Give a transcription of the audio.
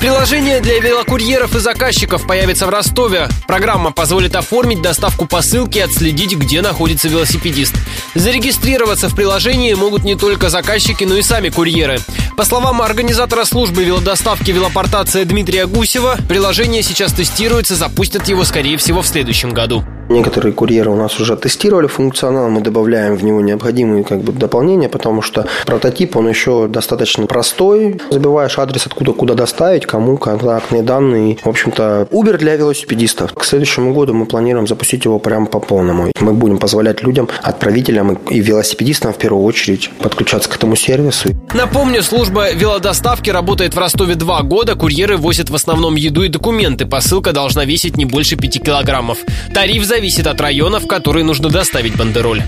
Приложение для велокурьеров и заказчиков появится в Ростове. Программа позволит оформить доставку посылки и отследить, где находится велосипедист. Зарегистрироваться в приложении могут не только заказчики, но и сами курьеры. По словам организатора службы велодоставки велопортация Дмитрия Гусева, приложение сейчас тестируется, запустят его, скорее всего, в следующем году. Некоторые курьеры у нас уже тестировали функционал, мы добавляем в него необходимые как бы, дополнения, потому что прототип, он еще достаточно простой. Забиваешь адрес, откуда куда доставить, кому, контактные данные. В общем-то, Uber для велосипедистов. К следующему году мы планируем запустить его прямо по полному. Мы будем позволять людям, отправителям и велосипедистам в первую очередь подключаться к этому сервису. Напомню, служба велодоставки работает в Ростове два года. Курьеры возят в основном еду и документы. Посылка должна весить не больше 5 килограммов. Тариф зависит от района, в который нужно доставить бандероль.